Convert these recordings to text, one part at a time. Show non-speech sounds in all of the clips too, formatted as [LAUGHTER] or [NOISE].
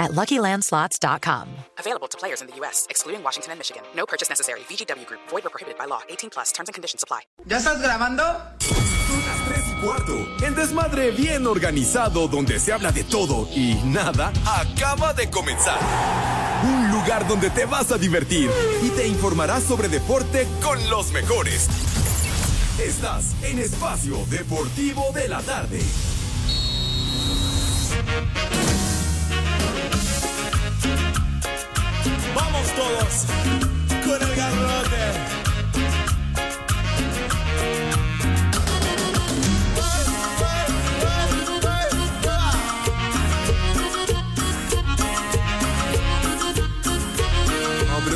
at LuckyLandSlots.com. Available to players in the U.S., excluding Washington and Michigan. No purchase necessary. VGW Group. Void or prohibited by law. 18 plus. Terms and conditions apply. ¿Ya estás grabando? Tres y cuarto. El desmadre bien organizado donde se habla de todo y nada acaba de comenzar. Un lugar donde te vas a divertir y te informarás sobre deporte con los mejores. Estás en Espacio Deportivo de la Tarde. Todos con el garrote.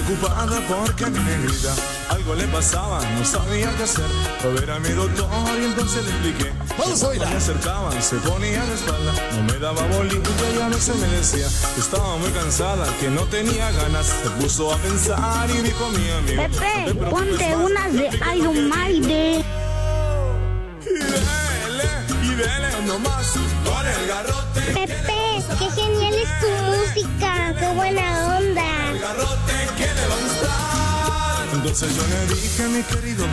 Preocupada porque a mi negrita algo le pasaba, no sabía qué hacer. Fue a ver a mi doctor y entonces le expliqué. Vamos a bailar. Me acercaban, se ponía de espalda, no me daba bolita y a veces me decía que estaba muy cansada, que no tenía ganas. Se puso a pensar y dijo mi amigo. "No te Pepe, ponte más". unas de Iron Maiden. Y dele, y dele nomás con el garrote. Pepe, qué genial es tu música, qué buena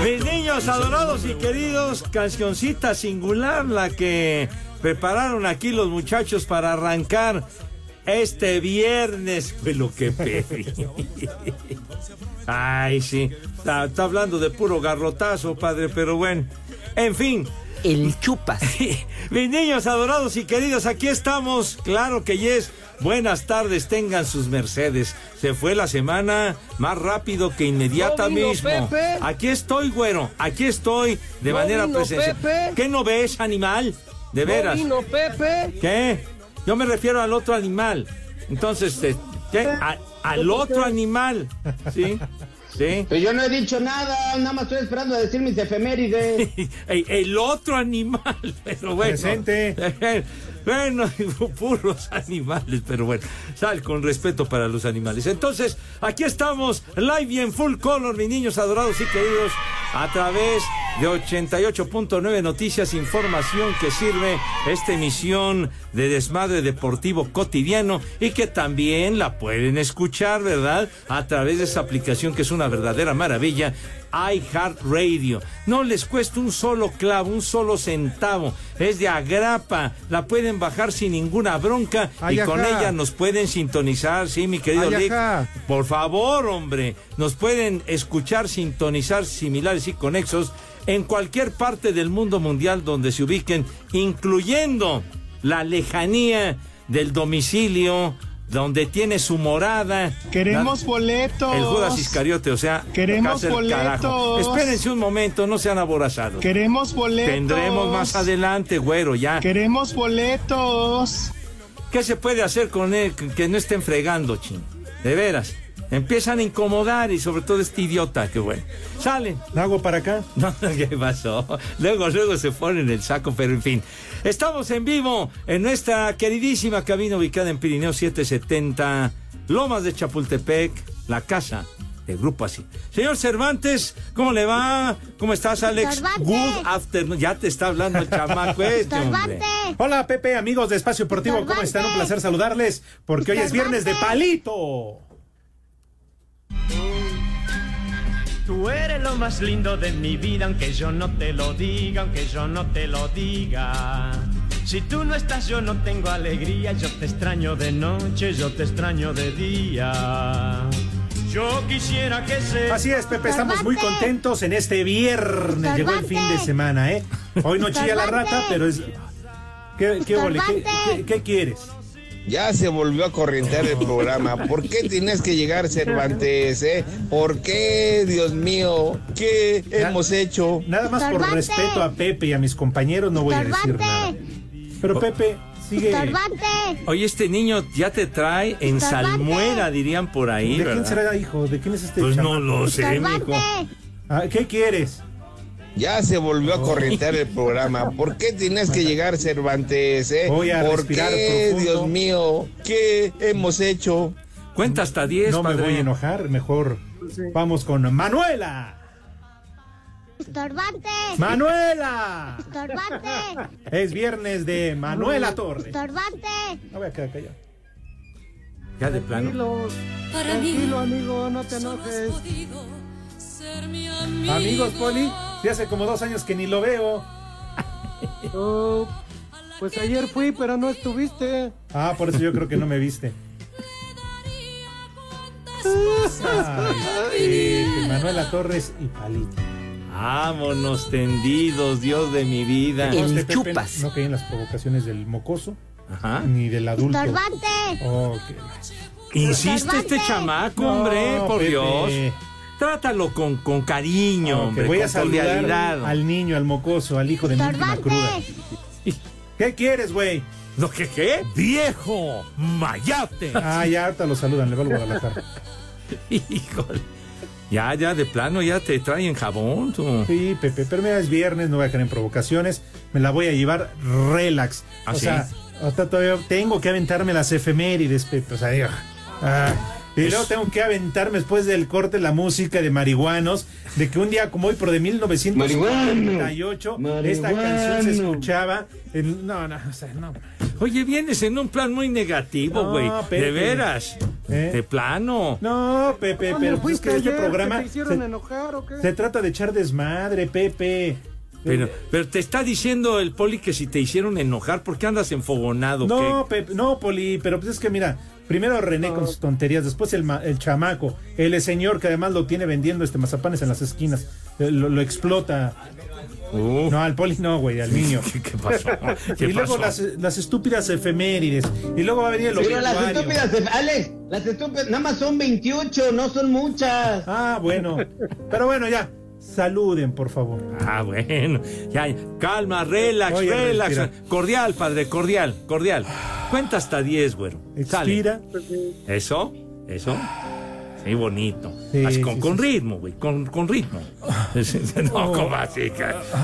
Mis niños adorados y queridos, cancioncita singular la que prepararon aquí los muchachos para arrancar este viernes. Fue lo que pedí. Ay, sí. Está, está hablando de puro garrotazo, padre, pero bueno. En fin. El chupas. [LAUGHS] Mis niños adorados y queridos, aquí estamos. Claro que yes. Buenas tardes, tengan sus mercedes. Se fue la semana más rápido que inmediata ¿No vino mismo. Pepe? Aquí estoy, güero. Aquí estoy de ¿No manera vino presencial. Pepe? ¿Qué no ves, animal? De veras. ¿No vino Pepe? ¿Qué? Yo me refiero al otro animal. Entonces, eh, ¿qué? A- al otro animal. ¿Sí? ¿Sí? Pero yo no he dicho nada, nada más estoy esperando a decir mis efemérides. [LAUGHS] el, el otro animal, [LAUGHS] pero bueno. Presente. [LAUGHS] Bueno, [LAUGHS] puros animales, pero bueno, sal con respeto para los animales. Entonces, aquí estamos, live y en full color, mis niños adorados y queridos, a través de 88.9 Noticias, información que sirve esta emisión de Desmadre Deportivo Cotidiano y que también la pueden escuchar, ¿verdad? A través de esa aplicación que es una verdadera maravilla, iHeartRadio. No les cuesta un solo clavo, un solo centavo. Es de agrapa. La pueden bajar sin ninguna bronca Ay, y con ella nos pueden sintonizar, sí, mi querido Ay, Lick. ajá. Por favor, hombre. Nos pueden escuchar, sintonizar similares y conexos en cualquier parte del mundo mundial donde se ubiquen, incluyendo la lejanía del domicilio donde tiene su morada. Queremos boletos. El Judas Iscariote, o sea, Queremos carajo. boletos. Espérense un momento, no sean aborazados. Queremos boletos. Tendremos más adelante, güero, ya. Queremos boletos. ¿Qué se puede hacer con él que- que no estén fregando, ching? De veras. Empiezan a incomodar y sobre todo este idiota, que bueno. Salen. ¿La hago para acá? [LAUGHS] No, ¿qué pasó? Luego, luego se ponen el saco, pero en fin. Estamos en vivo en nuestra queridísima cabina ubicada en Pirineo 770, Lomas de Chapultepec, la casa del Grupo Así. Señor Cervantes, ¿cómo le va? ¿Cómo estás, Alex? Cervantes. Good afternoon. Ya te está hablando el chamaco este, hombre. Hola Pepe, amigos de Espacio Deportivo, ¿cómo están? Un placer saludarles porque hoy es viernes de palito. Tú eres lo más lindo de mi vida, aunque yo no te lo diga, aunque yo no te lo diga. Si tú no estás, yo no tengo alegría, yo te extraño de noche, yo te extraño de día. Yo quisiera que se... Así es, Pepe, estamos muy contentos en este viernes. Llegó el fin de semana, ¿eh? Hoy no chilla la rata, pero es. ¿Qué, qué, qué- qué quieres? Ya se volvió a corrientear el programa. ¿Por qué tienes que llegar, Cervantes? Eh? ¿Por qué, Dios mío? ¿Qué hemos hecho? Nada más por respeto a Pepe y a mis compañeros no voy a decir nada. Pero Pepe, sigue. Estorbante. Oye, este niño ya te trae en salmuera, dirían por ahí, ¿De quién será hijo? ¿De quién es este Pues no lo sé, mijo. Ah, ¿Qué quieres? Ya se volvió a corrientear el programa. ¿Por qué tienes que llegar, Cervantes? Eh? Voy a ¿Por qué, profundo. Dios mío? ¿Qué hemos hecho? Cuenta hasta 10, No me voy a enojar, mejor vamos con Manuela. Estorbante. Manuela. Estorbante. Es viernes de Manuela Torres. Estorbante. No voy a quedar callado. Ya de plano. Tranquilo, tranquilo, amigo, no te enojes. Amigos, Poli, ya hace como dos años que ni lo veo. [LAUGHS] Oh, pues ayer fui, pero no estuviste. Ah, por eso yo creo que no me viste. [LAUGHS] Ay, Manuela Torres y Palito. Vámonos tendidos, Dios de mi vida. Este Pepe No caí en las provocaciones del mocoso, Ajá. ni del adulto. Estorbante. Oh, qué- Insiste este chamaco, hombre, No, por Pepe. Dios. Trátalo con, con cariño, Ok, hombre, voy a saludar cordialidad. al niño, al mocoso, al hijo de mi última cruda. ¿Qué quieres, güey? ¿Lo que qué? ¡Viejo! ¡Mayate! Ah, ya ahorita lo saludan, le va al Guadalajara. [LAUGHS] Híjole. Ya, ya, de plano, ya te traen jabón, tú. Sí, Pepe, pero mira, es viernes, no voy a caer en provocaciones, me la voy a llevar relax. ¿Ah, o sí? sea, hasta todavía tengo que aventarme las efemérides, Pepe, o sea, digo, ah, y luego tengo que aventarme después del corte la música de marihuanos, de que un día como hoy, por de 1958, esta canción se escuchaba. en- no, no, o sea, no. Oye, vienes en un plan muy negativo, No, güey. Pepe. de veras. ¿Eh? De plano. No, Pepe, ¿Dónde pero pues que este programa ¿Que te hicieron se, enojar o qué? se trata de echar desmadre, Pepe. Pero, pero te está diciendo el poli que si te hicieron enojar, ¿por qué andas enfogonado? No, Pepe, no, Poli, pero pues es que mira, primero René con sus tonterías, después el, ma- el chamaco, el señor que además lo tiene vendiendo este mazapanes en las esquinas, eh, lo, lo explota. No, al Poli no, güey, al niño. ¿Qué, qué pasó? [LAUGHS] ¿Qué y luego pasó? las, las estúpidas efemérides. Y luego va a venir el Pero las estúpidas, Alex, las estúpidas, nada más son 28, no son muchas. Ah, bueno. Pero bueno, ya. Saluden, por favor. Ah, bueno. Ya, calma, relax, relax. Cordial, padre, cordial, cordial. Cuenta hasta 10, güero. Sale. Expira. Eso, eso. Sí, bonito. Sí, Así, con, sí, con sí. ritmo, güey, con, con ritmo. [LAUGHS] [LAUGHS] no, ¿cómo así?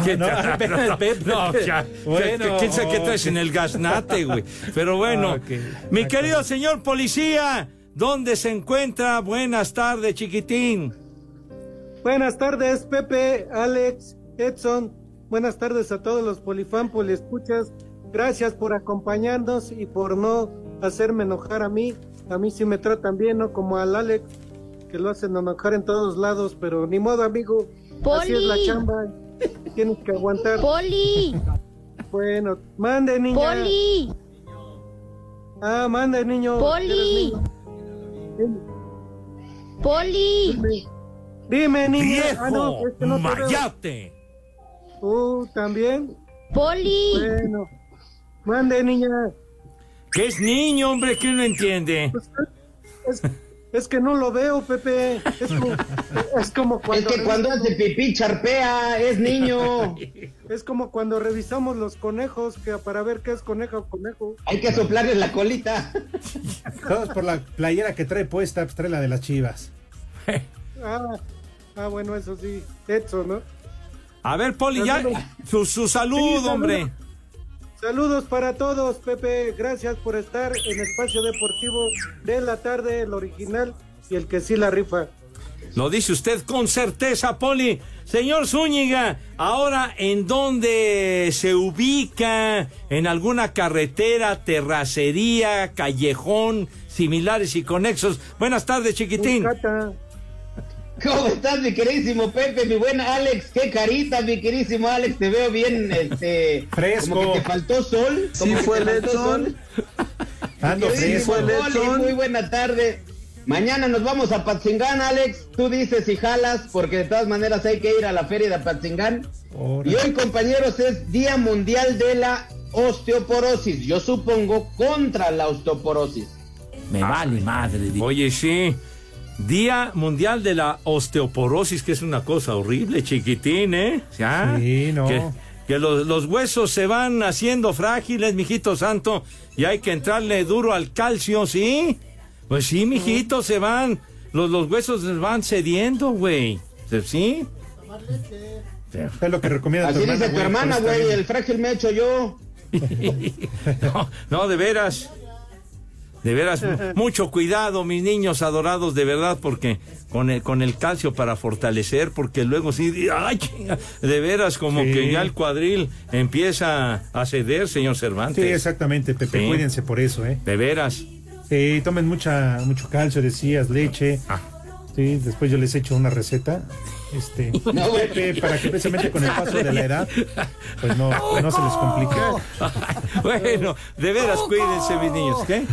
¿Qué no, [LAUGHS] no, ya, Bueno, ¿qué- ¿Quién sabe qué traes en el gasnate, güey? Pero bueno, Ok. mi querido señor policía, ¿dónde se encuentra? Buenas tardes, chiquitín. Buenas tardes, Pepe, Alex, Edson. Buenas tardes a todos los polifan, escuchas. Gracias por acompañarnos y por no hacerme enojar a mí. A mí sí me tratan bien, ¿no? Como al Alex, que lo hacen enojar en todos lados, pero ni modo, amigo. Así es la Poli. chamba. Tienes que aguantar. Poli. Bueno, mande, niña. Poli. Ah, mande, niño. Poli. ¿Eres Poli. niño? Dime, niña. ¡Viejo! Ah, no, es que no te veo. ¡Mayate! ¿Tú también? Poli. Bueno. Mande, niña. ¿Qué es niño, hombre? que no entiende? Es, es que no lo veo, Pepe. Es como, es como Es cuando. que cuando hace pipí charpea, es niño. [LAUGHS] Es como cuando revisamos los conejos, que para ver qué es conejo o conejo. Hay que soplarle la colita. Todos por la playera que trae puesta, pues trae la de las chivas. Ah, ah bueno, eso sí. Edson, ¿no? A ver, Poli, ya. Su, su salud, Sí, saludos. hombre. Saludos para todos, Pepe. Gracias por estar en Espacio Deportivo de la tarde, el original y el que sí la rifa. Lo dice usted con certeza, Poli. Señor Zúñiga, ahora en dónde se ubica, en alguna carretera, terracería, callejón, similares y conexos. Buenas tardes, chiquitín. Cata. ¿Cómo estás, mi queridísimo Pepe, mi buen Alex? Qué carita, mi queridísimo Alex, te veo bien, este... Fresco. Como que te faltó sol. Sí que fue Edson. sol. Ando fresco. Edson. muy buena tarde. Mañana nos vamos a Patzingán, Alex. Tú dices si jalas, porque de todas maneras hay que ir a la feria de Patzingán. Y hoy, compañeros, es Día Mundial de la Osteoporosis. Yo supongo contra la osteoporosis. Me vale madre. Oye, sí. Día Mundial de la Osteoporosis, que es una cosa horrible, chiquitín, ¿eh? ¿Ya? Sí, no. Que, que los, los huesos se van haciendo frágiles, mijito santo, y hay que entrarle duro al calcio, ¿sí? Pues sí, mijito, se van, los, los huesos se van cediendo, güey. ¿Sí? Es lo que recomienda Así dice tu hermana, pero está güey. El frágil me echo yo. [LAUGHS] No, no, de veras. De veras, [LAUGHS] mucho cuidado, mis niños adorados, de verdad, porque con el, con el calcio para fortalecer, porque luego sí, ay, de veras, como Sí. que ya el cuadril empieza a ceder, señor Cervantes. Sí, exactamente, Pepe. Sí. Cuídense por eso, ¿eh? De veras. Sí, tomen mucha, mucho calcio, decías, leche. Ah. Sí, después yo les echo una receta. Este, [LAUGHS] No. Pepe, para que precisamente con el paso de la edad, pues no, [LAUGHS] no se les complique. Bueno, de veras, cuídense, mis niños. ¿Qué?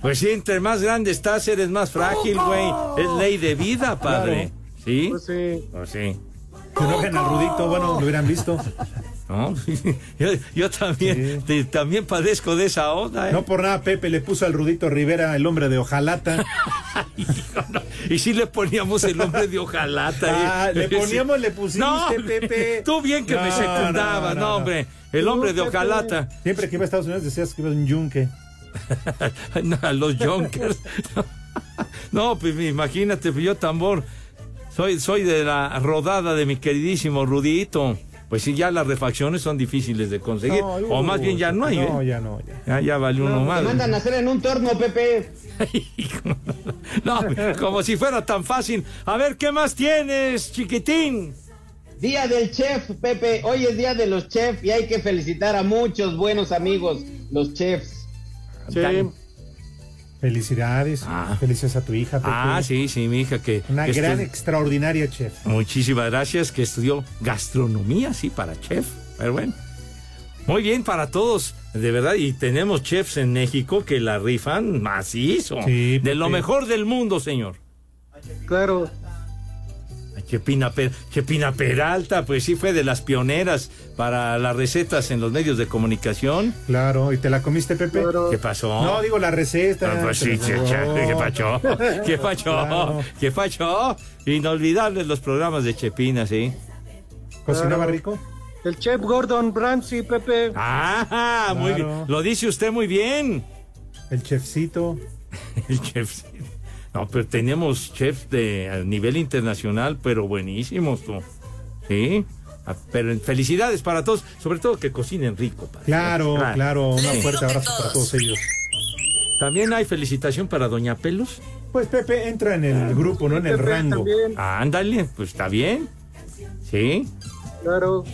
Pues sí, entre más grande estás, eres más frágil, güey. Es ley de vida, padre. ¿Sí? Pues sí. Pues sí. Que no vean al Rudito, bueno, lo hubieran visto. [LAUGHS] ¿No? Yo, yo también, te- también padezco de esa onda, ¿eh? No por nada, Pepe le puso al Rudito Rivera el hombre de [LAUGHS] no. Y sí le poníamos el nombre de hojalata. Ah, ¿eh? le poníamos, Sí. le pusiste, No, Pepe. Tú bien que me No, secundabas, no, no, no, hombre. El hombre de hojalata. Siempre que iba a Estados Unidos decías que ibas un yunque. [LAUGHS] No, a los Junkers. [LAUGHS] No, pues imagínate, pues yo tambor. Soy, soy de la rodada de mi queridísimo Rudito. Pues sí, ya las refacciones son difíciles de conseguir. No, o más bien ya no hay. No, ¿eh? ya no, ya. Ya, ya valió uno Te más. mandan a hacer en un torno, Pepe. [LAUGHS] No, como si fuera tan fácil. A ver, ¿qué más tienes, chiquitín? Día del chef, Pepe. Hoy es día de los chefs y hay que felicitar a muchos buenos amigos, los chefs. Sí. Felicidades. Felicidades a tu hija, Pepe. Ah, sí, sí, mi hija que... Una que gran, estu- extraordinaria chef. Muchísimas gracias, que estudió gastronomía, sí, para chef. Pero bueno. Muy bien para todos, de verdad. Y tenemos chefs en México que la rifan macizo. Sí, de lo mejor del mundo, señor. Claro. Chepina, Per- Chepina Peralta, pues sí fue de las pioneras para las recetas en los medios de comunicación. Claro, ¿y te la comiste, Pepe? ¿Qué pasó? No, digo la receta. Ah, pues sí, ¿qué pacho? [LAUGHS] ¿Qué pacho? Claro. ¿Qué pacho? Inolvidables los programas de Chepina, sí. ¿Cocinaba Claro. rico? El chef Gordon Ramsay, Pepe. Ah, muy bien. Lo dice usted muy bien. El chefcito. [LAUGHS] El chef. No, pero tenemos chefs de a nivel internacional, pero buenísimos, tú. Sí. Ah, Pero felicidades para todos, sobre todo que cocinen rico. padre. Claro, claro. Un Sí. fuerte abrazo para todos ellos. También hay felicitación para Doña Pelos. Pues Pepe entra en el grupo, no en el Pepe rango. Ah, ándale, pues está bien. Sí. Claro.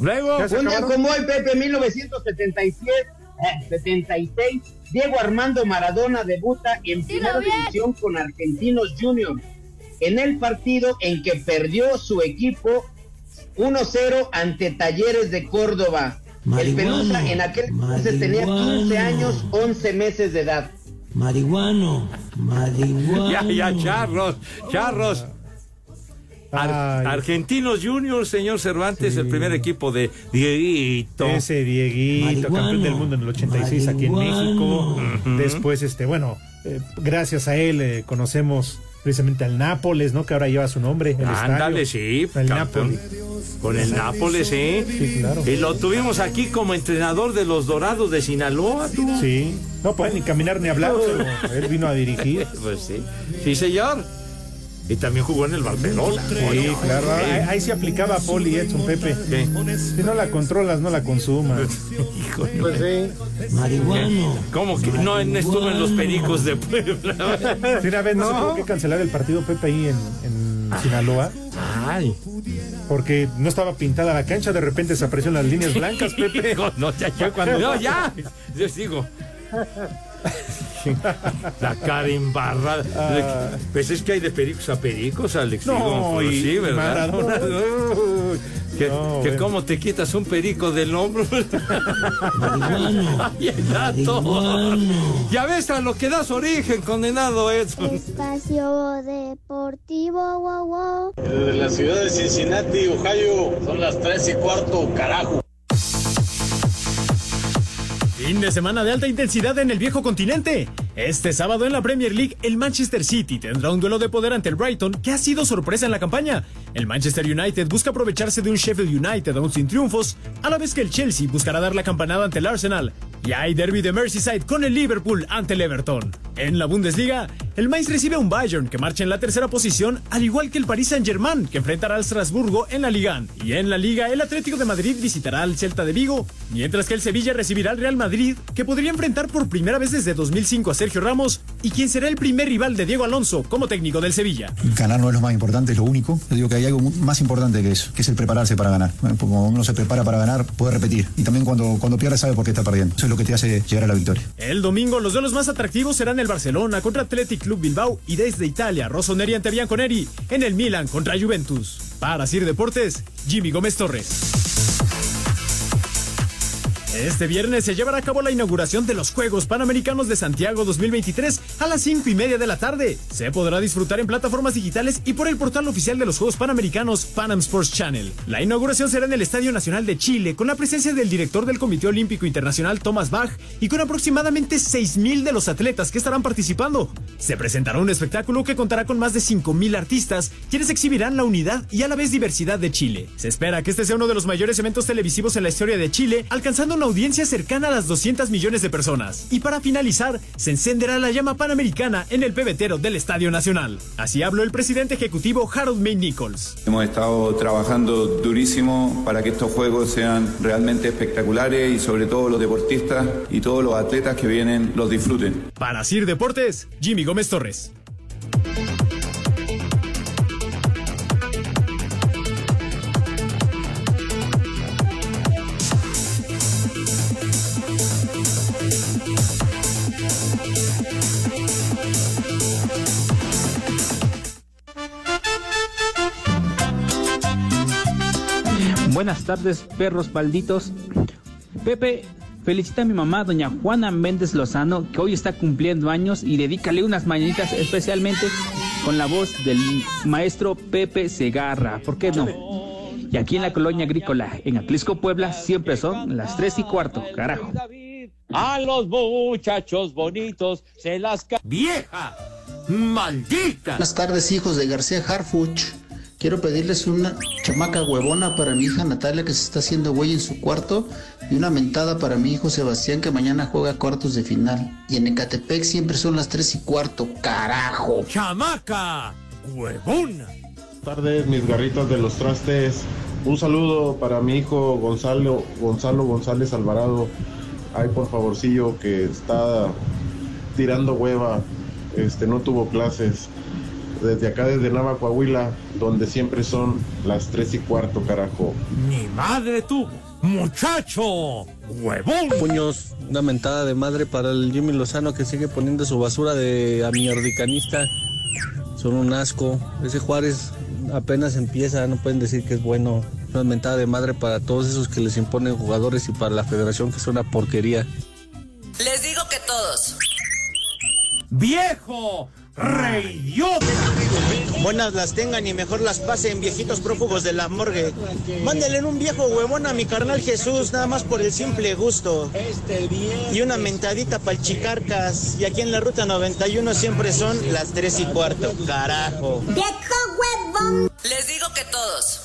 Luego. Un día acabaron. como hoy, Pepe, 1977, eh, 76, Diego Armando Maradona debuta en primera división con Argentinos Juniors en el partido en que perdió su equipo 1-0 ante Talleres de Córdoba. El Pelusa en aquel entonces tenía 15 años, 11 meses de edad. Marihuano, marihuano. [LAUGHS] Ya, ya, charros, charros. Ar- Ay. Argentinos Juniors, señor Cervantes, Sí. el primer equipo de Dieguito. Ese Dieguito, Marihuano. campeón del mundo en el 86 aquí en México. Después, este, bueno, eh, gracias a él eh, conocemos precisamente al Nápoles, ¿no? Que ahora lleva su nombre. El Ándale, estadio. sí, El. Nápoles. Con el Nápoles, sí. Sí, claro. Y lo tuvimos aquí como entrenador de los Dorados de Sinaloa, tú. Sí. No puede ni caminar ni hablar, [LAUGHS] pero él vino a dirigir. Pues sí. Sí, señor. Y también jugó en el Barcelona. Sí, claro. Ahí, ahí se aplicaba Poli Edson Pepe. ¿Qué? Si no la controlas, no la consumas. [LAUGHS] Hijo, Pues sí. Marihuano. ¿Cómo que no, no estuvo en los Pericos de Puebla? Sí, una vez no, se tuvo que cancelar el partido Pepe ahí en, en Sinaloa. Ay, Porque no estaba pintada la cancha, de repente se aparecieron las líneas blancas, Pepe. [LAUGHS] no, ya, ya, cuando- no, ya. Yo digo. La cara embarrada. Ah. Pues es que hay de pericos a pericos, Alex. No, Digo, y sí, ¿verdad? Maradona. [LAUGHS] Uy, que, No, que bueno. cómo te quitas un perico del hombro. [LAUGHS] Ay, el dato. Marihuano. Ya ves a lo que das origen, condenado Edson. Espacio Deportivo, wow, wow. Desde la ciudad de Cincinnati, Ohio, son las 3 y cuarto, carajo. Fin de semana de alta intensidad en el viejo continente. Este sábado en la Premier League, el Manchester City tendrá un duelo de poder ante el Brighton, que ha sido sorpresa en la campaña. El Manchester United busca aprovecharse de un Sheffield United aún sin triunfos, a la vez que el Chelsea buscará dar la campanada ante el Arsenal. Y hay derby de Merseyside con el Liverpool ante el Everton. En la Bundesliga, el Mainz recibe a un Bayern que marcha en la tercera posición, al igual que el Paris Saint-Germain, que enfrentará al Strasburgo en la Liga. Y en la Liga, el Atlético de Madrid visitará al Celta de Vigo, mientras que el Sevilla recibirá al Real Madrid, que podría enfrentar por primera vez desde 2005 a Sergio Ramos, y quien será el primer rival de Diego Alonso como técnico del Sevilla. Ganar no es lo más importante, es lo único. Yo digo que hay algo más importante que eso, que es el prepararse para ganar. Cuando uno se prepara para ganar, puede repetir. Y también cuando, cuando pierde sabe por qué está perdiendo. Eso es lo que te hace llegar a la victoria. El domingo, los duelos más atractivos serán el Barcelona contra Athletic Club Bilbao y desde Italia, Rossoneri ante Bianconeri en el Milan contra Juventus. Para Sir Deportes, Jimmy Gómez Torres. Este viernes se llevará a cabo la inauguración de los Juegos Panamericanos de Santiago 2023 a las 5 y media de la tarde. Se podrá disfrutar en plataformas digitales y por el portal oficial de los Juegos Panamericanos Panam Sports Channel. La inauguración será en el Estadio Nacional de Chile con la presencia del director del Comité Olímpico Internacional Thomas Bach y con aproximadamente 6.000 de los atletas que estarán participando. Se presentará un espectáculo que contará con más de 5.000 artistas quienes exhibirán la unidad y a la vez diversidad de Chile. Se espera que este sea uno de los mayores eventos televisivos en la historia de Chile, alcanzando una audiencia cercana a las 200 millones de personas. Y para finalizar, se encenderá la llama panamericana en el pebetero del Estadio Nacional. Así habló el presidente ejecutivo Harold May Nichols. Hemos estado trabajando durísimo para que estos juegos sean realmente espectaculares y sobre todo los deportistas y todos los atletas que vienen los disfruten. Para Sir Deportes, Jimmy Gómez Torres. Buenas tardes, perros malditos. Pepe, felicita a mi mamá, doña Juana Méndez Lozano, que hoy está cumpliendo años y dedícale unas mañanitas especialmente con la voz del maestro Pepe Segarra. ¿Por qué no? Y aquí en la colonia agrícola, en Atlisco, Puebla, siempre son las tres y cuarto, carajo. A los muchachos bonitos se las... ¡Vieja! ¡Maldita! Buenas tardes, hijos de García Harfuch. Quiero pedirles una chamaca huevona para mi hija Natalia que se está haciendo güey en su cuarto y una mentada para mi hijo Sebastián que mañana juega cuartos de final. Y en Ecatepec siempre son las tres y cuarto, carajo. ¡Chamaca! ¡Huevona! Buenas tardes, mis garritas de los trastes. Un saludo para mi hijo Gonzalo, Gonzalo González Alvarado. Ay, por favorcillo, que está tirando hueva. Este, no tuvo clases. Desde acá, desde Nava, Coahuila, donde siempre son las tres y cuarto, carajo. ¡Mi madre tuvo! ¡Muchacho! ¡Huevón! Puños, una mentada de madre para el Jimmy Lozano que sigue poniendo su basura de amiordicanista. Son un asco. Ese Juárez apenas empieza, no pueden decir que es bueno. Una mentada de madre para todos esos que les imponen jugadores y para la federación que es una porquería. Les digo que todos. ¡Viejo! ¡Reidiota! Buenas las tengan y mejor las pasen, viejitos prófugos de la morgue. Mándenle un viejo huevón a mi carnal Jesús, nada más por el simple gusto. Y una mentadita para el Chicarcas. Y aquí en la ruta 91 siempre son las 3 y cuarto, carajo. Les digo que todos.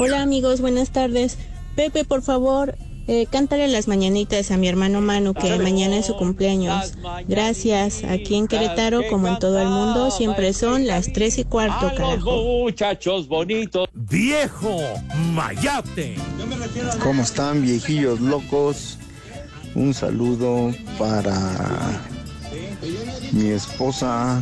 Hola amigos, buenas tardes. Pepe, por favor, eh, cántale las mañanitas a mi hermano Manu, que mañana es su cumpleaños. Gracias. Aquí en Querétaro, como en todo el mundo, siempre son las tres y cuarto, ¡A los carajo. muchachos bonitos! ¡Viejo! ¡Mayate! ¿Cómo están viejillos locos? Un saludo para mi esposa,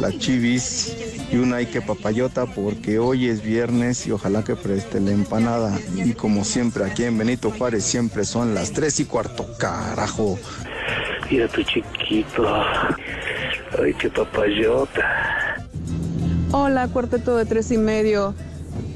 la Chivis, y una Ike Papayota, porque hoy es viernes y ojalá que preste la empanada. Y como siempre, aquí en Benito Juárez siempre son las tres y cuarto, carajo. Mira tu chiquito. Ay, qué papayota. Hola, cuarteto de tres y medio.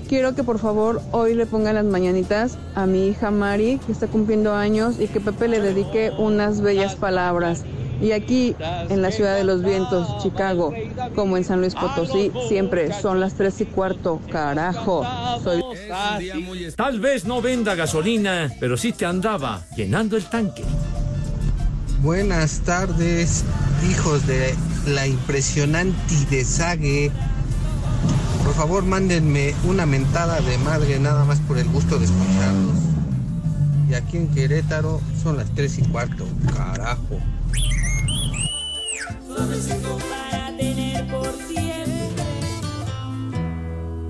Quiero que por favor hoy le pongan las mañanitas a mi hija Mari, que está cumpliendo años, y que Pepe le dedique unas bellas palabras. Y aquí, en la ciudad de los vientos, Chicago, como en San Luis Potosí, siempre son las tres y cuarto. Carajo. Soy... Tal vez no venda gasolina, pero sí te andaba llenando el tanque. Buenas tardes, hijos de la impresionante desague. Por favor, mándenme una mentada de madre nada más por el gusto de escucharlos. Y aquí en Querétaro son las tres y cuarto. Carajo. Suavecito para tener por siempre.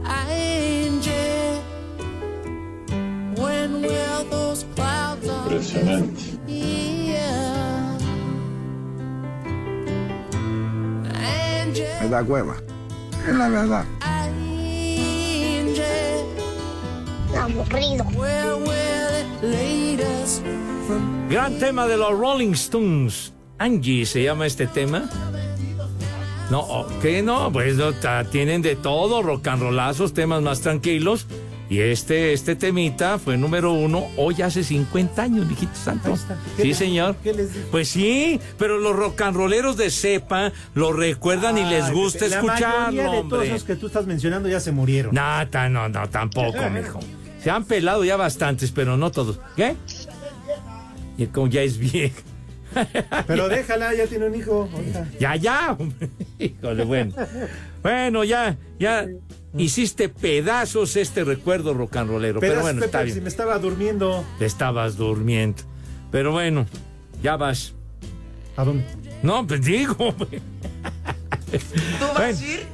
Angel, when will those clouds on Impresionante. Yeah. Angel, Me da cueva. Es la verdad. Aburrido. Gran tema de los Rolling Stones. Angie se llama este tema. No, ¿qué no? Pues no, tienen de todo, rock and rollazos, temas más tranquilos. Y este, este temita fue número uno hoy hace 50 años, mijito santo. ¿Qué Sí, les- señor. Pues sí, pero los rock and rolleros de cepa lo recuerdan y les Ay, gusta La escucharlo, de todos esos que tú estás mencionando ya se murieron. No, no, no, tampoco, [LAUGHS] mijo. Se han pelado ya bastantes, pero no todos. ¿Qué? Y como ya es vieja. [LAUGHS] Pero déjala, ya tiene un hijo. oiga. Ya, ya. hombre. [LAUGHS] Híjole, bueno. Bueno, ya, ya hiciste pedazos este recuerdo rock and rollero. Pero, bueno, Pepe, está si me estaba durmiendo. Te estabas durmiendo. Pero bueno, ya vas. ¿A dónde? No, pues digo. hombre. ¿Tú vas Bueno. a ir?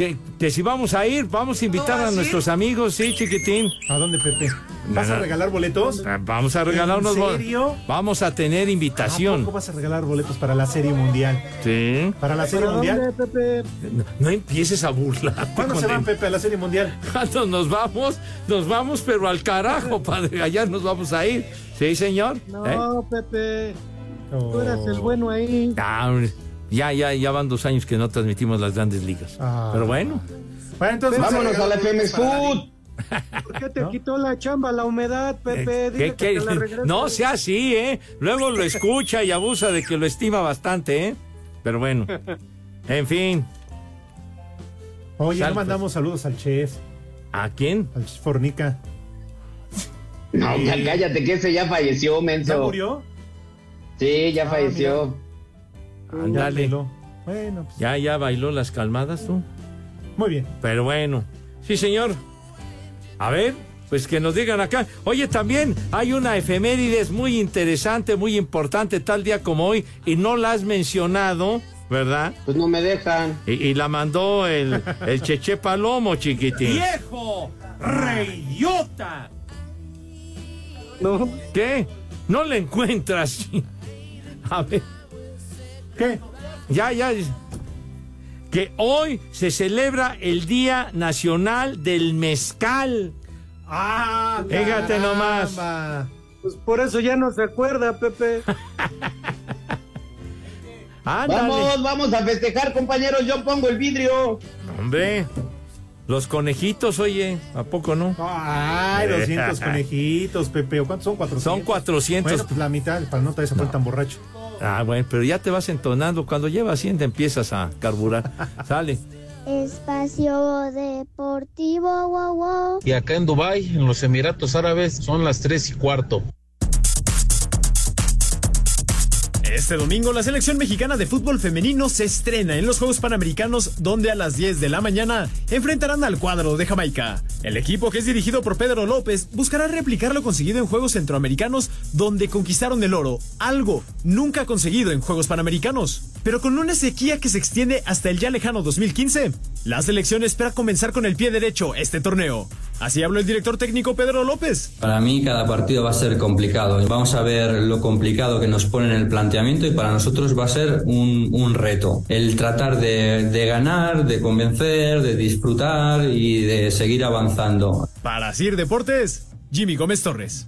Que, que si vamos a ir, vamos a invitar a nuestros amigos, sí, chiquitín. ¿A dónde, Pepe? ¿Vas No, a regalar boletos? Ah, Vamos a regalar ¿En unos bol- serio? Vamos a tener ¿A invitación. poco vas a regalar boletos para la Serie Mundial? Sí. ¿Para la Serie ¿Para Mundial? dónde, Pepe? No, no empieces a burlar. ¿Cuándo se van, Pepe, a la Serie Mundial? [LAUGHS] Cuando nos vamos, nos vamos, pero al carajo, [LAUGHS] padre. Allá nos vamos a ir. ¿Sí, señor? ¿Eh? No, Pepe. Tú eras el bueno ahí. Ya, ya, ya van dos años que no transmitimos las grandes ligas. Ah. Pero bueno. Bueno, entonces Vámonos vas a la para Food. ¿Por qué te quitó la chamba, la humedad, Pepe? Eh, Dile ¿qué- que te la. No sea así, ¿eh? Luego lo escucha y abusa de que lo estima bastante, ¿eh? Pero bueno. [LAUGHS] En fin. Oye, Sal, no mandamos saludos al chef, ¿A quién? al chef Fornica. No, ya cállate, que ese ya falleció, menso. ¿Ya murió? Sí, ya Ah, falleció. Ándale. Ya, bueno, pues, Ya, ya bailó las calmadas tú. muy bien. Pero bueno. Sí, señor. A ver, pues que nos digan acá. Oye, también hay una efemérides muy interesante, muy importante, tal día como hoy, y no la has mencionado, ¿verdad? Pues no me dejan. Y, y la mandó el, el Cheche Palomo, chiquitín. ¡Viejo! ¡Reyota! No. ¿Qué? No le encuentras. [LAUGHS] A ver. ¿Qué? Ya, ya. Que hoy se celebra el Día Nacional del Mezcal. ¡Ah! Fíjate nomás. Pues por eso ya no se acuerda, Pepe. [LAUGHS] Vamos, vamos a festejar, compañeros. Yo pongo el vidrio. Hombre, los conejitos, oye, ¿a poco no? ¡Ay, 200 [LAUGHS] conejitos, Pepe! ¿O ¿Cuántos son? ¿400? Son 400. Bueno, pues la mitad, para no te poner tan borracho. Ah, bueno, pero ya te vas entonando. Cuando llevas 100 te empiezas a carburar. [LAUGHS] Sale. Espacio Deportivo, wow, wow. Y acá en Dubai, en los Emiratos Árabes, son las 3 y cuarto. Este domingo la selección mexicana de fútbol femenino se estrena en los Juegos Panamericanos donde a las 10 de la mañana enfrentarán al cuadro de Jamaica. El equipo que es dirigido por Pedro López buscará replicar lo conseguido en Juegos Centroamericanos donde conquistaron el oro, algo nunca conseguido en Juegos Panamericanos. Pero con una sequía que se extiende hasta el ya lejano 2015, la selección espera comenzar con el pie derecho este torneo. Así habló el director técnico Pedro López. Para mí cada partido va a ser complicado. Vamos a ver lo complicado que nos pone en el planteamiento y para nosotros va a ser un, reto. El tratar de, de ganar, de convencer, de disfrutar y de seguir avanzando. Para Sir Deportes, Jimmy Gómez Torres.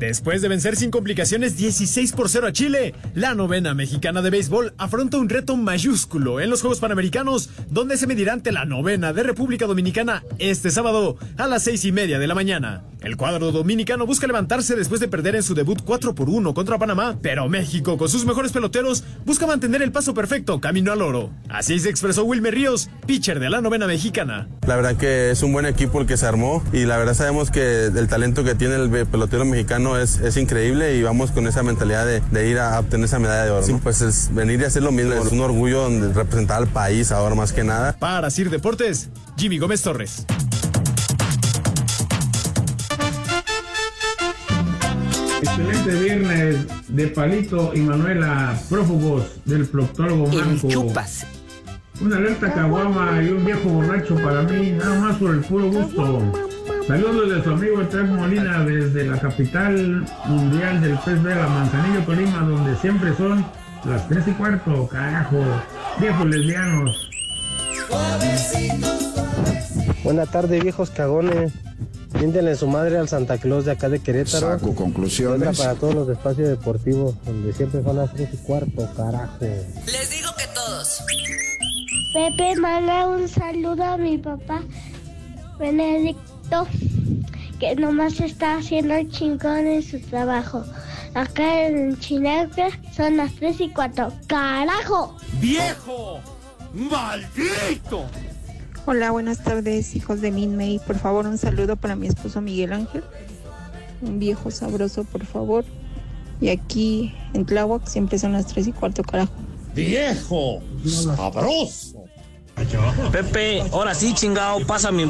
Después de vencer sin complicaciones 16 por 0 a Chile, la novena mexicana de béisbol afronta un reto mayúsculo en los Juegos Panamericanos, donde se medirá ante la novena de República Dominicana este sábado a las seis y media de la mañana. El cuadro dominicano busca levantarse después de perder en su debut 4 por 1 contra Panamá, pero México, con sus mejores peloteros, busca mantener el paso perfecto camino al oro. Así se expresó Wilmer Ríos, pitcher de la novena mexicana. La verdad que es un buen equipo el que se armó y la verdad sabemos que el talento que tiene el pelotero mexicano es, es increíble y vamos con esa mentalidad de, de ir a obtener esa medalla de oro. ¿no? Pues es venir y hacer lo mismo, es un orgullo representar al país ahora más que nada. Para Sir Deportes, Jimmy Gómez Torres. Excelente viernes de Palito y Manuela, prófugos del proctólogo Manco. chupas. Una alerta caguama y un viejo borracho para mí, nada más por el puro gusto. Saludos de su amigo Tres Molina desde la capital mundial del pez vela, Manzanillo, Colima, donde siempre son las tres y cuarto, carajo. Viejos lesbianos. Buenas tardes, viejos cagones. Miéntenle su madre al Santa Claus de acá de Querétaro. Saco conclusiones. Otra para todos los espacios deportivos, donde siempre son las 3 y cuarto, carajo. Les digo que todos. Pepe, manda un saludo a mi papá Benedicto, que nomás está haciendo el chingón en su trabajo. Acá en Chinagua son las 3 y 4. ¡Carajo! ¡Viejo! ¡Maldito! Hola, buenas tardes, hijos de Min May. Por favor, un saludo para mi esposo Miguel Ángel. Un viejo sabroso, por favor. Y aquí en Tláhuac siempre son las 3 y cuarto, carajo. ¡Viejo! ¡Sabroso! Pepe, ahora sí, chingado, pasa mi,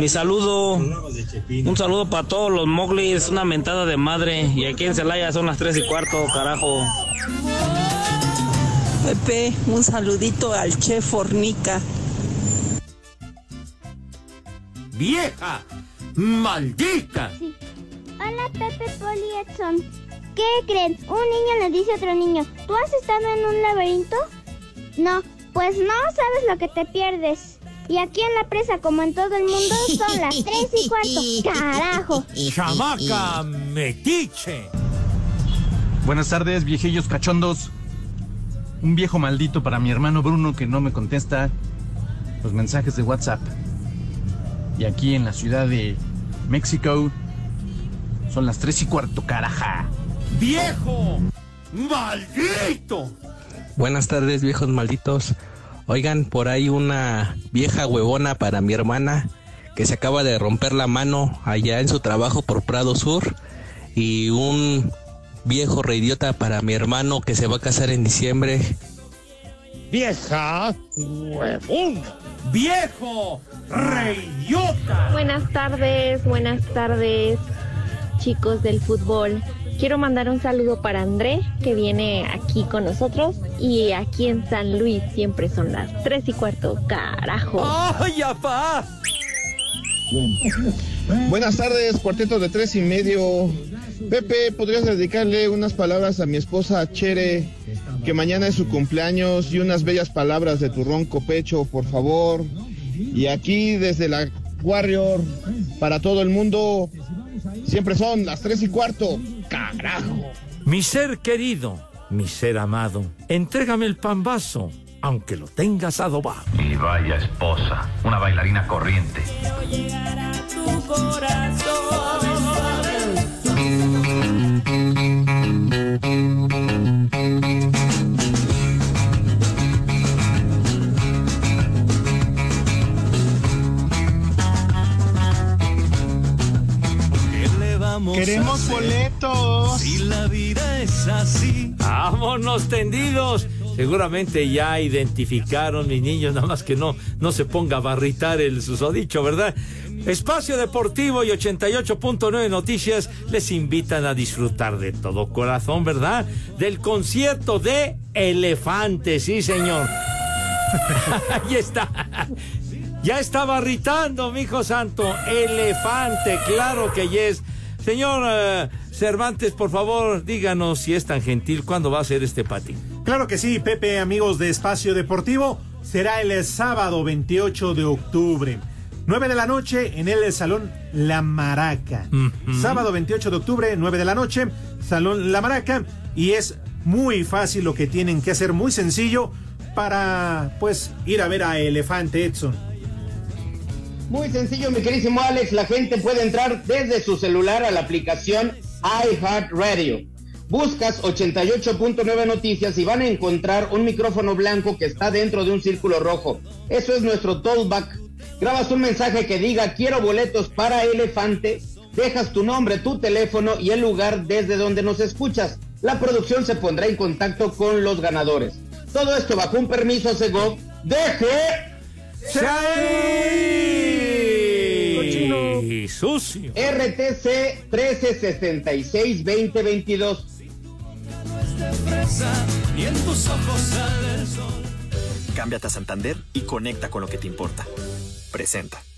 mi saludo. Un saludo para todos los moglis, una mentada de madre. Y aquí en Celaya son las 3 y cuarto, carajo. Pepe, un saludito al chef Fornica. ¡Vieja! ¡Maldita! Hola Pepe Poli Edson. ¿Qué creen? Un niño le dice a otro niño, ¿tú has estado en un laberinto? No, pues no sabes lo que te pierdes. Y aquí en la presa, como en todo el mundo, son las [LAUGHS] tres y cuarto. ¡Carajo! ¡Chamaca metiche! Buenas tardes, viejillos cachondos. Un viejo maldito para mi hermano Bruno que no me contesta los mensajes de WhatsApp. Y aquí en la ciudad de México son las tres y cuarto, caraja. ¡Viejo! ¡Maldito! Buenas tardes, viejos malditos. Oigan, por ahí una vieja huevona para mi hermana que se acaba de romper la mano allá en su trabajo por Prado Sur. Y un viejo reidiota para mi hermano que se va a casar en diciembre. ¡Vieja huevona! ¡Viejo reidiota! Buenas tardes, buenas tardes, chicos del fútbol. Quiero mandar un saludo para André, que viene aquí con nosotros. Y aquí en San Luis siempre son las 3 y cuarto. ¡Carajo! ¡Ay, apá! Buenas tardes, cuarteto de tres y medio. Pepe, ¿podrías dedicarle unas palabras a mi esposa Chere, que mañana es su cumpleaños, y unas bellas palabras de tu ronco pecho, por favor? Y aquí desde la Warrior, para todo el mundo, siempre son las tres y cuarto. ¡Carajo! Mi ser querido, mi ser amado, entrégame el pambazo, aunque lo tengas adobado. Y vaya esposa, una bailarina corriente. Queremos boletos. Y la vida es así. Vámonos tendidos. Seguramente ya identificaron mis niños, nada más que no, no se ponga a barritar el susodicho, ¿verdad? Espacio Deportivo y 88.9 Noticias les invitan a disfrutar de todo corazón, ¿verdad? Del concierto de Elefante, sí, señor. [LAUGHS] Ahí está. Ya está barritando, mi hijo santo. Elefante, claro que yes. Señor eh, Cervantes, por favor, díganos si es tan gentil, ¿cuándo va a ser este patín? Claro que sí, Pepe, amigos de Espacio Deportivo. Será el sábado 28 de octubre. 9 de la noche en el Salón La Maraca. Sábado 28 de octubre, 9 de la noche, Salón La Maraca. Y es muy fácil lo que tienen que hacer, muy sencillo para pues ir a ver a Elefante Edson. Muy sencillo, mi querísimo Alex. La gente puede entrar desde su celular a la aplicación iHeartRadio. Buscas 88.9 noticias y van a encontrar un micrófono blanco que está dentro de un círculo rojo. Eso es nuestro tollback. Grabas un mensaje que diga quiero boletos para Elefante. Dejas tu nombre, tu teléfono y el lugar desde donde nos escuchas. La producción se pondrá en contacto con los ganadores. Todo esto bajo un permiso Segov. ¡Deje! ¡Sí! ¡Ay, sucio! RTC 1366-2022. Y en tus ojos sale el sol. Cámbiate a Santander y conecta con lo que te importa. Presenta.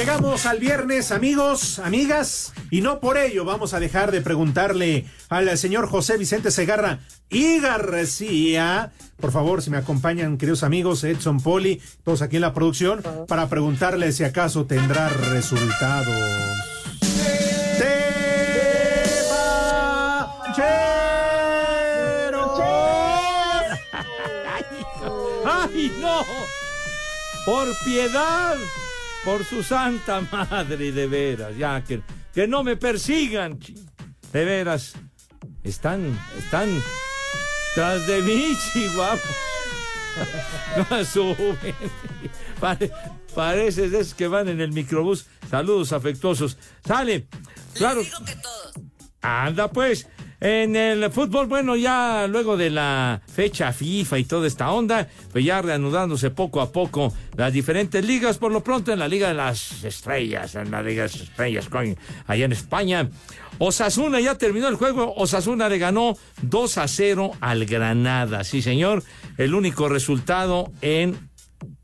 Llegamos al viernes, amigos, amigas, y no por ello vamos a dejar de preguntarle al señor José Vicente Segarra y García. Por favor, si me acompañan, queridos amigos, Edson Poli, todos aquí en la producción, para preguntarle si acaso tendrá resultados. ¡Ay, no! Por piedad, por su santa madre, de veras, ya que, que no me persigan, de veras. Están, están tras de mí, Chihuahua. [LAUGHS] No asumen. Pare- pareces de esos que van en el microbús. Saludos afectuosos. Sale. Claro. Anda pues. En el fútbol, bueno, ya luego de la fecha FIFA y toda esta onda, pues ya reanudándose poco a poco las diferentes ligas, por lo pronto en la Liga de las Estrellas, en la Liga de las Estrellas, allá en España. Osasuna ya terminó el juego, Osasuna le ganó 2 a 0 al Granada, sí señor, el único resultado en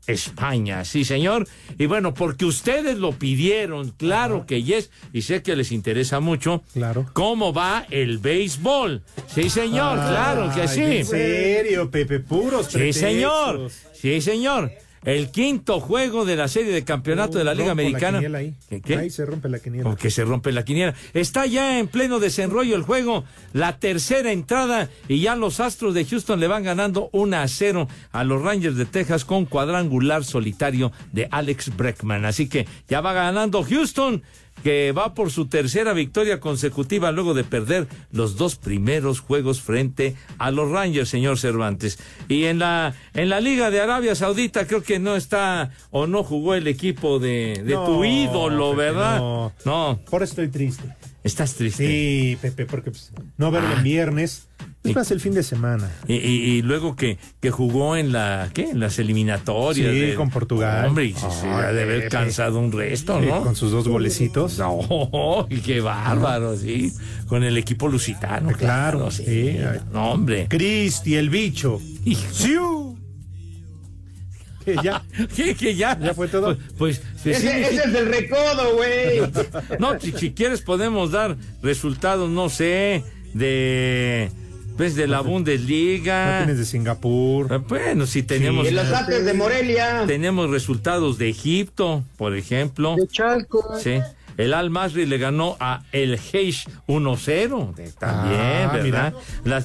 España, sí señor. Y bueno, porque ustedes lo pidieron, claro que yes, y sé que les interesa mucho. Claro. ¿Cómo va el béisbol? Sí señor, claro que sí. En serio, Pepe, puros Sí señor, sí señor. El quinto juego de la serie de campeonato de la Liga Rompo la Americana. ahí. ¿Qué, qué? Ahí se rompe la quiniela. Porque se rompe la quiniela. Está ya en pleno desenrollo el juego, la tercera entrada y ya los Astros de Houston le van ganando 1 a 0 a los Rangers de Texas con cuadrangular solitario de Alex Breckman. Así que ya va ganando Houston que va por su tercera victoria consecutiva luego de perder los dos primeros juegos frente a los Rangers, señor Cervantes. Y en la en la Liga de Arabia Saudita creo que no está o no jugó el equipo de, de tu ídolo, ¿verdad? no. No. Por eso estoy triste. ¿Estás triste? Sí, Pepe, porque pues, no verlo Ah. en viernes. Es más el fin de semana. Y, y- y luego que, que jugó en la ¿qué? en las eliminatorias. Sí, de- con Portugal. Hombre, y se, ha de haber cansado un resto, ¿no? con sus dos golecitos. No, [LAUGHS] y qué bárbaro, sí. Con el equipo lusitano, claro. Claro, sí. sí. No, hombre. Cristi, el bicho. ¡Siu! Que [LAUGHS] ya. ¿Qué? Que ya. Ya fue todo. Pues, pues, sí, Ese, sí. ese es el recodo, güey. [LAUGHS] No, si, si quieres podemos dar resultados, no sé, de pues de la Bundesliga. tienes de Singapur. Eh, Bueno, si tenemos Y los ates de Morelia. tenemos resultados de Egipto, por ejemplo. De Chalco. Sí. El Al Masri le ganó a el Heish 1-0. eh, También, Ah, ¿verdad? La,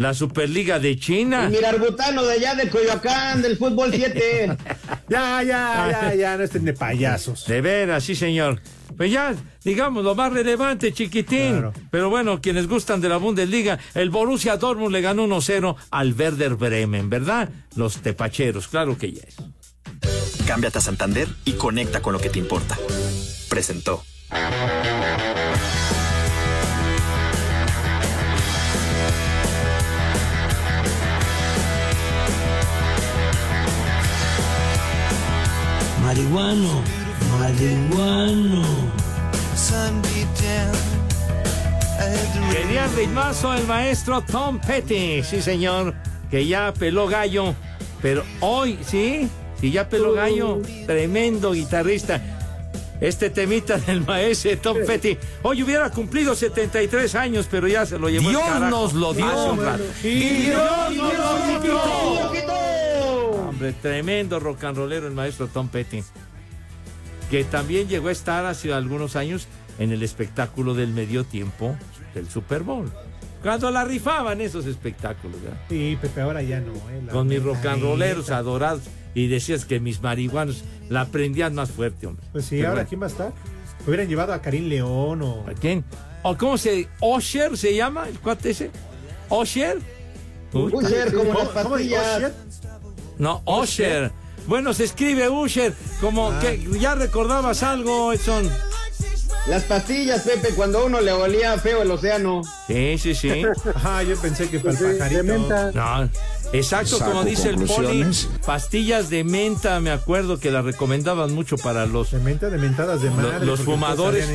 la Superliga de China. El Mirarbutano de allá de Coyoacán, del fútbol 7. [LAUGHS] Ya, ya, ya, ya, no estén de payasos. De veras, sí, señor. Pues ya, digamos, lo más relevante, chiquitín. Claro. Pero bueno, quienes gustan de la Bundesliga, el Borussia Dortmund le ganó 1-0 al Werder Bremen, ¿verdad? Los tepacheros, claro que ya es. Cámbiate a Santander y conecta con lo que te importa. Presentó. Marihuano, marihuano. Quería ritmazo el maestro Tom Petty, sí señor, que ya peló gallo, pero hoy, sí, sí ya peló gallo, tremendo guitarrista. Este temita del maestro Tom Petty, hoy hubiera cumplido 73 años, pero ya se lo llevó el Dios carajo nos lo dio, hace un mano. rato. Y Dios nos lo quitó. Hombre, tremendo rock and rollero el maestro Tom Petty, que también llegó a estar hace algunos años en el espectáculo del medio tiempo del Super Bowl. Cuando la rifaban esos espectáculos, ¿verdad? Sí, Pepe, ahora ya no. eh, Con mis rock and rolleros adorados y decías que mis marihuanos la prendían más fuerte, hombre. Pues sí, Pero ahora bueno, ¿quién va a estar? Hubieran llevado a Karim León o. ¿a quién? ¿O cómo se Osher se llama el cuate ese? Osher Usher, como las pastillas. No, Usher. Bueno, se escribe Usher, como Ah. que ya recordabas algo, Edson. Las pastillas, Pepe, cuando uno le olía feo el océano. Sí, sí, sí. [LAUGHS] Ah, yo pensé que para el Pues de pajarito. menta. No, exacto, como dice el poli, pastillas de menta, me acuerdo que las recomendaban mucho para los, De menta de mentadas de madre. los fumadores.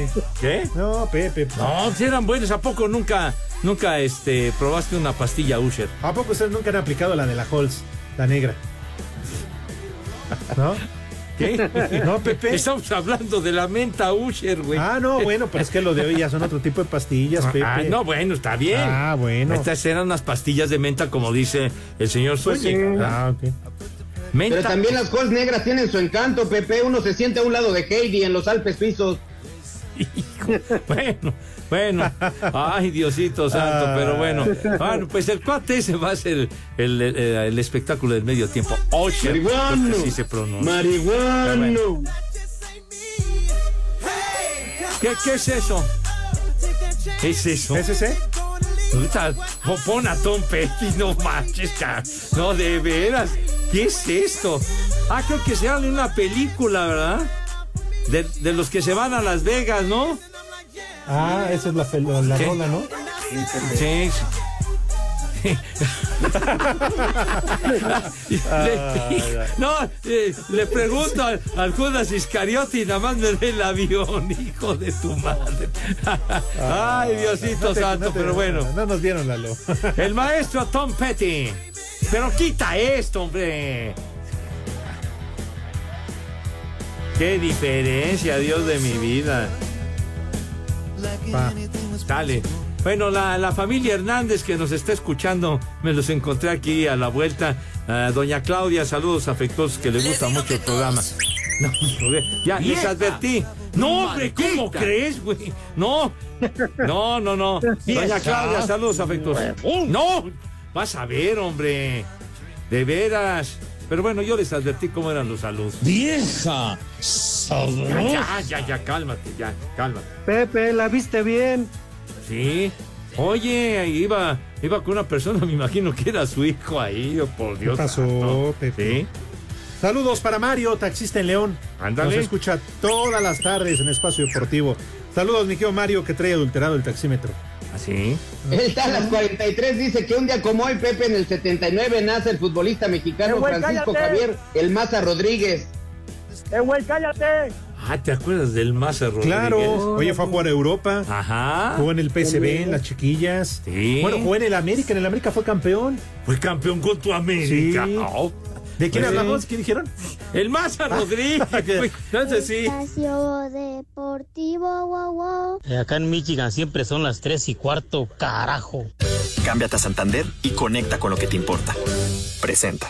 ¿Qué? No, Pepe. No, si eran buenos, ¿a poco nunca, nunca este, probaste una pastilla Usher? ¿A poco ustedes nunca han aplicado la de la Halls, la negra? ¿No? ¿Qué? No, Pepe. Estamos hablando de la menta Usher, güey. Ah, no, bueno, pero es que lo de hoy ya son otro tipo de pastillas, Pepe. Ah, no, bueno, está bien. Ah, bueno. Estas eran unas pastillas de menta, como dice el señor Pues sí. Ah, ok. Menta. Pero también las Halls negras tienen su encanto, Pepe. Uno se siente a un lado de Heidi en los Alpes suizos. [LAUGHS] Bueno, bueno. Ay, Diosito santo, Ah. pero bueno. Bueno, pues el cuate ese va a ser el, el- el- el espectáculo del medio tiempo. Usher, Marihuano. así se pronuncia. Marihuano. ¿Qué, qué es eso? ¿Qué es eso? ¿Es ese? Puta, a Tom Petty, no manches, no, de veras. ¿Qué es esto? Ah, creo que se habla de una película, ¿verdad? De, de los que se van a Las Vegas, ¿no? Ah, esa es la, la ¿Qué? rola, ¿no? Sí. sí. Le- no, eh, le pregunto al, al Judas Iscariote y nada más me dé el avión, hijo de tu madre. Ay, Diosito No te- santo, no te- pero bueno. No nos dieron la lo. El maestro Tom Petty. Pero quita esto, hombre. Qué diferencia, Dios de mi vida. Pa. Dale. Bueno, la, la familia Hernández que nos está escuchando, me los encontré aquí a la vuelta. Ah, doña Claudia, saludos afectuosos, que le gusta mucho el programa. [LAUGHS] No, ya, les Vieja. advertí. No, hombre, ¿cómo crees, güey? No, no, no, no. [LAUGHS] Doña. Claudia, saludos afectuosos. No, vas a ver, hombre. De veras. Pero bueno, yo les advertí cómo eran los saludos. Vieja. Ya, ya, ya, cálmate, ya, cálmate. Pepe, ¿la viste bien? Sí. Oye, iba, iba con una persona, me imagino que era su hijo ahí, oh, por Dios. pasó, santo. Pepe? Sí. Saludos para Mario, taxista en León. Ándale. Nos escucha todas las tardes en Espacio Deportivo. Saludos, mi querido Mario, que trae adulterado el taxímetro. ¿Así? El Talas 43 dice que un día como hoy, Pepe, en el 79 nace el futbolista mexicano Eh, güey, Francisco cállate. Javier El Maza Rodríguez. ¡Eh, güey, cállate! Ah, ¿te acuerdas del Maza Rodríguez? Claro. Oye, fue a jugar a Europa. Ajá. Jugó en el PSV, en las chiquillas. Sí. Bueno, jugó en el América. En el América fue campeón. Fue campeón con tu América. Sí. Oh. ¿De quién Pues, hablamos? ¿Qué dijeron? El Maza Rodríguez. [LAUGHS] güey. Entonces sí. Espacio Deportivo, wow, wow. Eh, Acá en Michigan siempre son las 3 y cuarto, carajo. Cámbiate a Santander y conecta con lo que te importa. Presenta.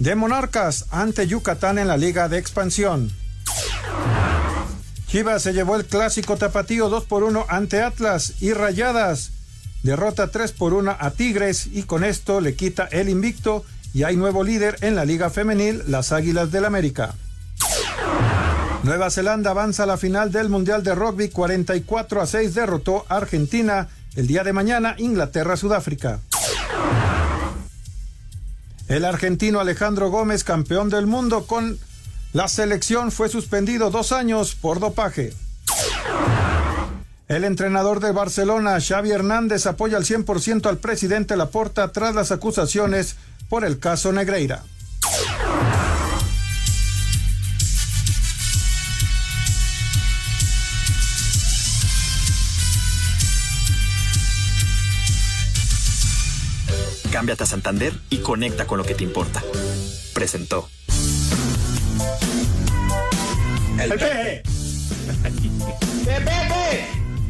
de Monarcas ante Yucatán en la Liga de Expansión. Chivas se llevó el clásico tapatío 2 por 1 ante Atlas y Rayadas. Derrota 3 por 1 a Tigres y con esto le quita el invicto y hay nuevo líder en la Liga Femenil, las Águilas del América. Nueva Zelanda avanza a la final del Mundial de Rugby 44 a 6 derrotó a Argentina. El día de mañana Inglaterra-Sudáfrica. El argentino Alejandro Gómez, campeón del mundo con la selección, fue suspendido dos años por dopaje. El entrenador de Barcelona, Xavi Hernández, apoya al 100% al presidente Laporta tras las acusaciones por el caso Negreira. Cámbiate a Santander y conecta con lo que te importa. Presentó. El Pepe. ¡Pepe!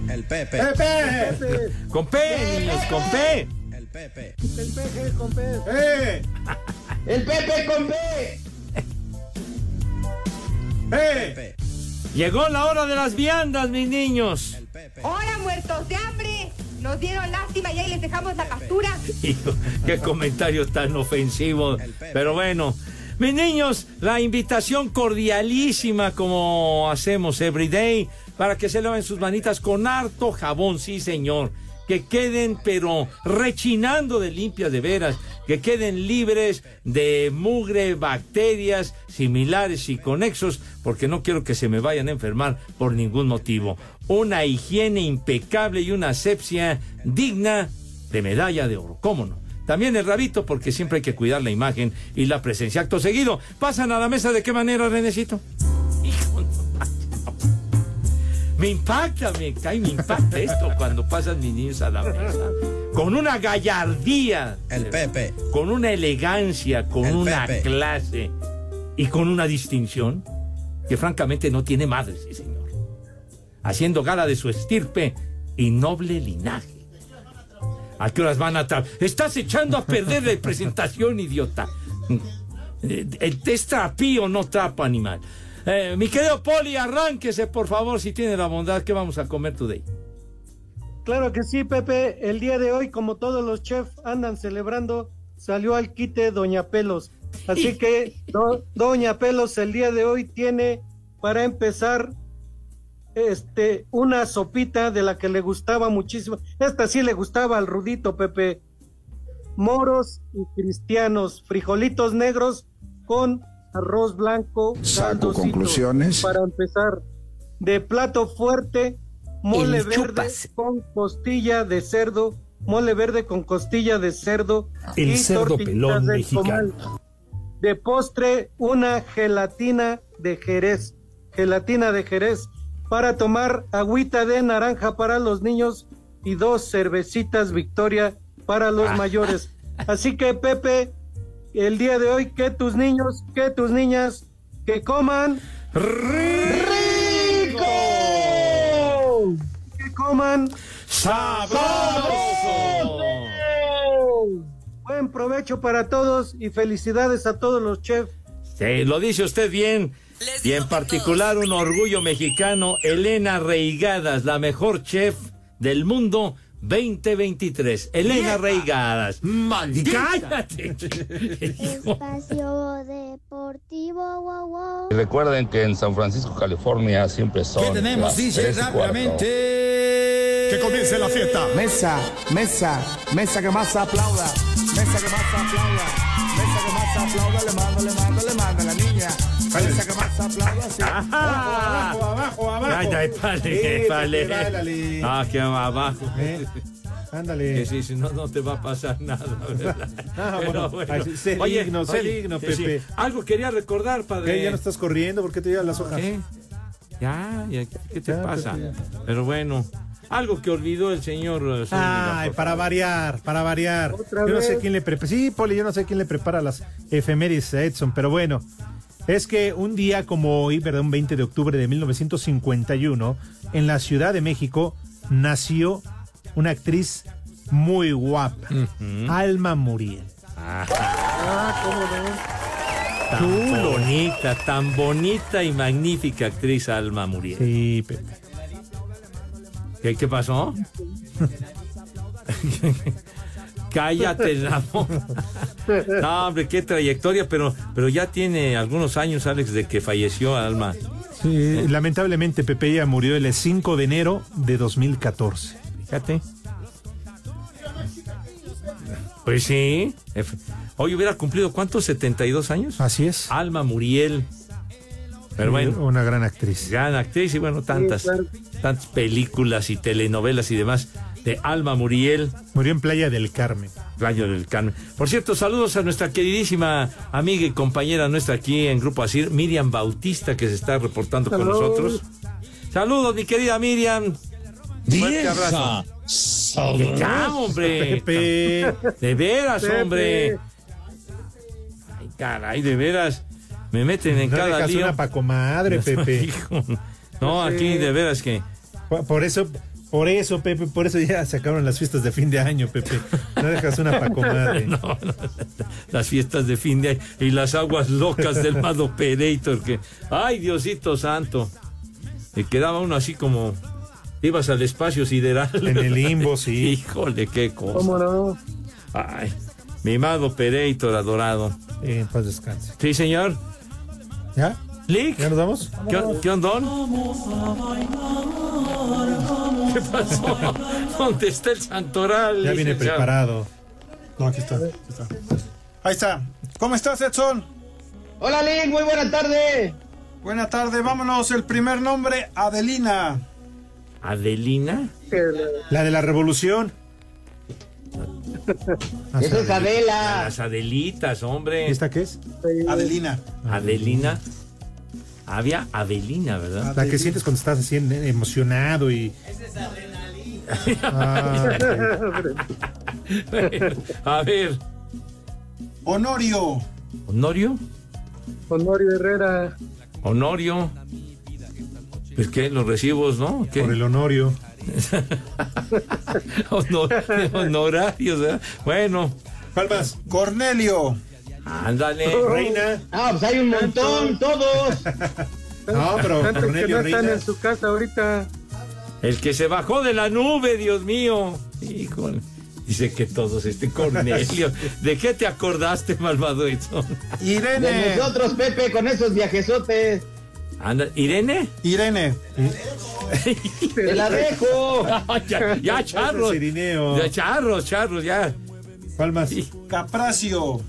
El Pepe. Pepe. Con P, niños, con P. El Pepe. El peje con P. ¡Eh! El Pepe con P. ¡Eh! Llegó la hora de las viandas, mis niños. ¡Hola, muertos de hambre! Nos dieron lástima y ahí les dejamos la captura. Hijo, qué comentario tan ofensivo. Pero bueno, mis niños, la invitación cordialísima como hacemos everyday para que se laven sus manitas con harto jabón, sí señor. Que queden pero rechinando de limpias de veras, que queden libres de mugre, bacterias similares y conexos, porque no quiero que se me vayan a enfermar por ningún motivo. Una higiene impecable y una asepsia digna de medalla de oro. ¿Cómo no? También el rabito, porque siempre hay que cuidar la imagen y la presencia. Acto seguido, pasan a la mesa de qué manera, Renecito. Me impacta, me cae, me impacta esto cuando pasan mis niños a la mesa. Con una gallardía. El Pepe. Con una elegancia, con El una Pepe. clase y con una distinción que francamente no tiene madre, sí, señor. Haciendo gala de su estirpe y noble linaje. ¿A qué horas van a tra- Estás echando a perder la presentación, idiota. Eh, El es trapío, no trapo animal. Eh, mi querido Poli, arránquese, por favor, si tiene la bondad. ¿Qué vamos a comer today? Claro que sí, Pepe. El día de hoy, como todos los chefs andan celebrando, salió al quite Doña Pelos. Así [LAUGHS] que do- Doña Pelos el día de hoy tiene para empezar este una sopita de la que le gustaba muchísimo. Esta sí le gustaba al Rudito, Pepe. Moros y cristianos, frijolitos negros con arroz blanco. Saco conclusiones. Para empezar, de plato fuerte, mole El verde chupas. con costilla de cerdo, mole verde con costilla de cerdo El y cerdo pelón de mexicano. comal. De postre, una gelatina de Jerez, gelatina de Jerez para tomar agüita de naranja para los niños y dos cervecitas Victoria para Ah. los mayores. [LAUGHS] Así que Pepe, el día de hoy que tus niños, que tus niñas, que coman rico, que coman sabroso. Buen provecho para todos y felicidades a todos los chefs. Sí, lo dice usted bien. Y en particular un orgullo mexicano, Elena Reigadas, la mejor chef del mundo 2023. Elena Reigadas. ¡Maldita! ¡Cállate! Espacio Deportivo, wow, wow. Y Recuerden que en San Francisco, California, siempre son. ¿Qué tenemos, cuarto. rápidamente? Que comience la fiesta. Mesa, mesa, mesa que más aplauda. Mesa que más aplauda. Mesa que más aplauda. Le mando, le mando, le mando a la niña. Mesa que más aplauda. Sí. Abajo, abajo, abajo. Ay, ay. Pepe, dale. Ah, que va abajo. Ándale. Que sí, si no, no te va a pasar nada, ¿verdad? [LAUGHS] Ah, Pero bueno. Ay, sé digno, sé digno, sí, sí. Pepe. Algo quería recordar, padre. ¿Qué? ¿Ya no estás corriendo? ¿Por qué te llevas las hojas? ¿Qué? Ya, ya, ¿qué te Ya, pasa? Pepe, Pero bueno, algo que olvidó el señor eh, Zúñiga, Ay, por para variar, para variar. Otra yo no sé quién le prepara. Sí, Poli, yo no sé quién le prepara las efemérides a Edson, pero bueno. Es que un día como hoy, ¿verdad? Un 20 de octubre de 1951, en la Ciudad de México, nació una actriz muy guapa, Alma Muriel. Ah, cómo no. Tan bonita, tan bonita y magnífica actriz Alma Muriel. Sí, Pepe. ¿Qué, qué pasó? [LAUGHS] Cállate la [LAUGHS] boca. No, hombre, qué trayectoria, pero, pero ya tiene algunos años, Alex, de que falleció Alma. Sí, lamentablemente Pepe ella murió el 5 de enero de 2014. Fíjate. Pues sí. Hoy hubiera cumplido, ¿cuántos? ¿72 años? Así es. Alma Muriel. Pero bueno. Una gran actriz. Gran actriz y bueno, tantas, claro. tantas películas y telenovelas y demás de Alma Muriel. Murió en Playa del Carmen. Playa del Carmen. Por cierto, saludos a nuestra queridísima amiga y compañera nuestra aquí en Grupo Asir, Miriam Bautista, que se está reportando con nosotros. Saludos, mi querida Miriam. Fuerte abrazo. Hombre. Pepe. De veras, Pepe. hombre. Ay, caray, de veras. Me meten en No cada lío. una pa' comadre, [LAUGHS] Pepe. No, aquí de veras que. Por eso, Por eso, Pepe, por eso ya se acabaron las fiestas de fin de año, Pepe. No dejas una pa' comadre. [LAUGHS] No, no, las fiestas de fin de año y las aguas locas del [LAUGHS] Mad Operator que, ay Diosito santo, y quedaba uno así como, ibas al espacio sideral. En el limbo, sí. [LAUGHS] Híjole, qué cosa. ¿Cómo no? Ay, mi Mad Operator adorado. en paz descanse. Sí, señor. ¿Ya? ¿Lick? ¿Ya nos vamos? ¿Qué, qué ondón? ¿Qué pasó? [LAUGHS] ¿Dónde está el santoral? Ya viene licenciado? preparado. No, aquí está, aquí está. Ahí está. ¿Cómo estás, Edson? Hola, Link, muy buena tarde. Buena tarde, vámonos. El primer nombre, Adelina. ¿Adelina? La de la revolución. [LAUGHS] Esa es Adela. Las Adelitas, hombre. ¿Esta qué es? Adelina. Adelina. Había Adelina, ¿verdad? La que sientes cuando estás así en- emocionado y. Ah, [LAUGHS] A ver, Honorio. ¿Honorio? Honorio Herrera. Honorio. Pues qué, los recibos, ¿no? ¿Qué? por el honorio. [LAUGHS] Honor- [LAUGHS] honorarios, ¿verdad? Bueno, Palmas. Cornelio. Ándale. Reina. Ah, pues hay un montón, todos. [LAUGHS] No, pero Tanto que Cornelio no están en su casa ahorita. El que se bajó de la nube, Dios mío. Híjole. Dice que todos este Cornelio. [LAUGHS] ¿De qué te acordaste, malvado Edson? De Irene. nosotros, Pepe, con esos viajesotes. Anda, ¿Irene? Irene. Te la dejo. [LAUGHS] ya, ya, charros. Ya, charros, charros, ya. Palmas. Capracio.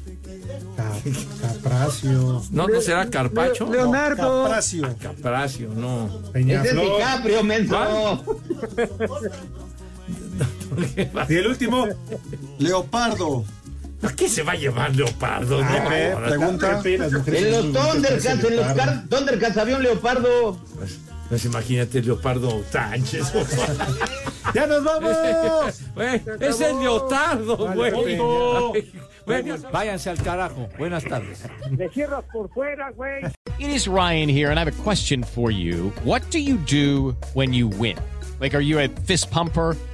Ca- Capracio. No, no será Carpacho. Le- Leonardo. Capracio. Capracio, no. Ese es Peñaflor. DiCaprio, menso. [LAUGHS] Y el último. Leopardo. ¿A qué se va a llevar Leopardo? Ah, No, ahora- pregunta. En los Thundercats, en los Thundercats había un leopardo. Pues, pues imagínate Leopardo Sánchez. [LAUGHS] ¡Ya nos vamos! [LAUGHS] Es el Leotardo, Vale, güey. Peña. Ay, Bueno, váyanse al carajo. Buenas tardes. It is Ryan here, and I have a question for you. What do you do when you win? Like, are you a fist pumper?